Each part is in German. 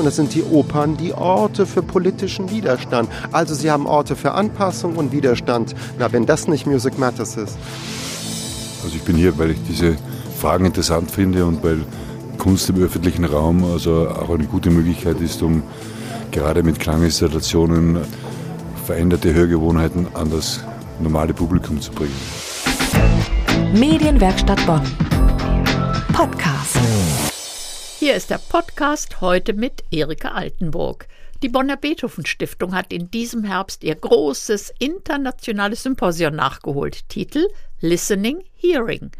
und da sind die Opern die Orte für politischen Widerstand. Also sie haben Orte für Anpassung und Widerstand. Na, wenn das nicht Music Matters ist. Also ich bin hier, weil ich diese Fragen interessant finde und weil Kunst im öffentlichen Raum also auch eine gute Möglichkeit ist, um gerade mit Klanginstallationen veränderte Hörgewohnheiten an das normale Publikum zu bringen. Medienwerkstatt Bonn. Podcast. Hier ist der Podcast heute mit Erika Altenburg. Die Bonner Beethoven Stiftung hat in diesem Herbst ihr großes internationales Symposion nachgeholt. Titel Listening, Hearing.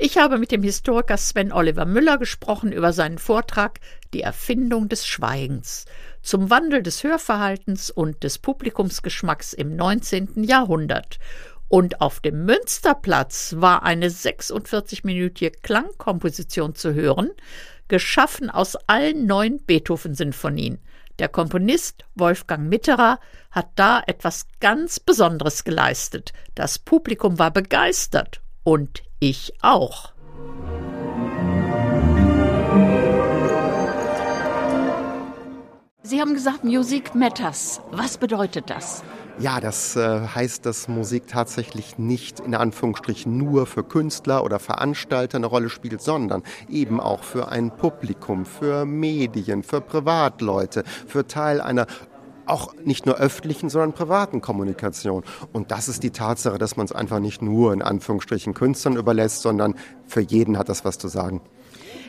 Ich habe mit dem Historiker Sven Oliver Müller gesprochen über seinen Vortrag Die Erfindung des Schweigens zum Wandel des Hörverhaltens und des Publikumsgeschmacks im 19. Jahrhundert. Und auf dem Münsterplatz war eine 46-minütige Klangkomposition zu hören, geschaffen aus allen neun Beethoven-Sinfonien. Der Komponist Wolfgang Mitterer hat da etwas ganz Besonderes geleistet. Das Publikum war begeistert und ich auch. Sie haben gesagt, Music matters. Was bedeutet das? Ja, das äh, heißt, dass Musik tatsächlich nicht in Anführungsstrichen nur für Künstler oder Veranstalter eine Rolle spielt, sondern eben auch für ein Publikum, für Medien, für Privatleute, für Teil einer auch nicht nur öffentlichen, sondern privaten Kommunikation. Und das ist die Tatsache, dass man es einfach nicht nur in Anführungsstrichen Künstlern überlässt, sondern für jeden hat das was zu sagen.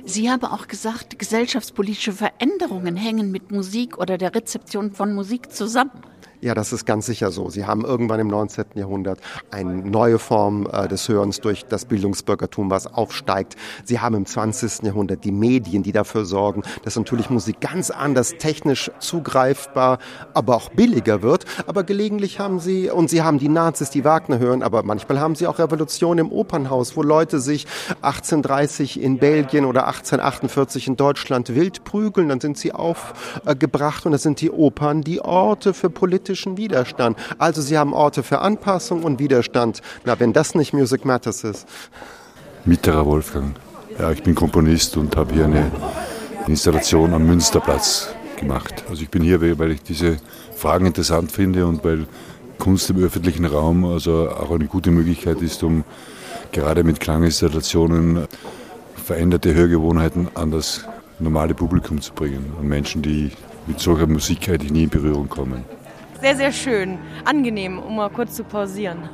Sie haben auch gesagt, gesellschaftspolitische Veränderungen hängen mit Musik oder der Rezeption von Musik zusammen. Ja, das ist ganz sicher so. Sie haben irgendwann im 19. Jahrhundert eine neue Form äh, des Hörens durch das Bildungsbürgertum, was aufsteigt. Sie haben im 20. Jahrhundert die Medien, die dafür sorgen, dass natürlich Musik ganz anders technisch zugreifbar, aber auch billiger wird. Aber gelegentlich haben Sie, und Sie haben die Nazis, die Wagner hören, aber manchmal haben Sie auch Revolutionen im Opernhaus, wo Leute sich 1830 in Belgien oder 1848 in Deutschland wild prügeln. Dann sind sie aufgebracht und das sind die Opern die Orte für politische politischen Widerstand. Also sie haben Orte für Anpassung und Widerstand. Na, wenn das nicht Music Matters ist. Mitterer Wolfgang. Ja, ich bin Komponist und habe hier eine Installation am Münsterplatz gemacht. Also ich bin hier, weil ich diese Fragen interessant finde und weil Kunst im öffentlichen Raum also auch eine gute Möglichkeit ist, um gerade mit Klanginstallationen veränderte Hörgewohnheiten an das normale Publikum zu bringen. An Menschen, die mit solcher Musik eigentlich nie in Berührung kommen sehr, sehr schön, angenehm, um mal kurz zu pausieren.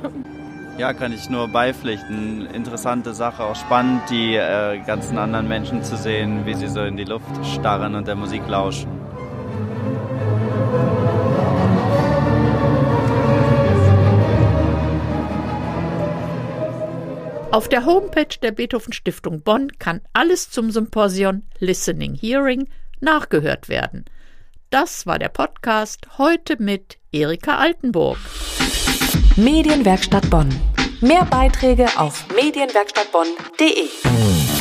Ja, kann ich nur beipflichten. Interessante Sache, auch spannend, die äh, ganzen anderen Menschen zu sehen, wie sie so in die Luft starren und der Musik lauschen. Auf der Homepage der Beethoven Stiftung Bonn kann alles zum Symposion Listening Hearing nachgehört werden. Das war der Podcast heute mit Erika Altenburg. Medienwerkstatt Bonn. Mehr Beiträge auf medienwerkstattbonn.de.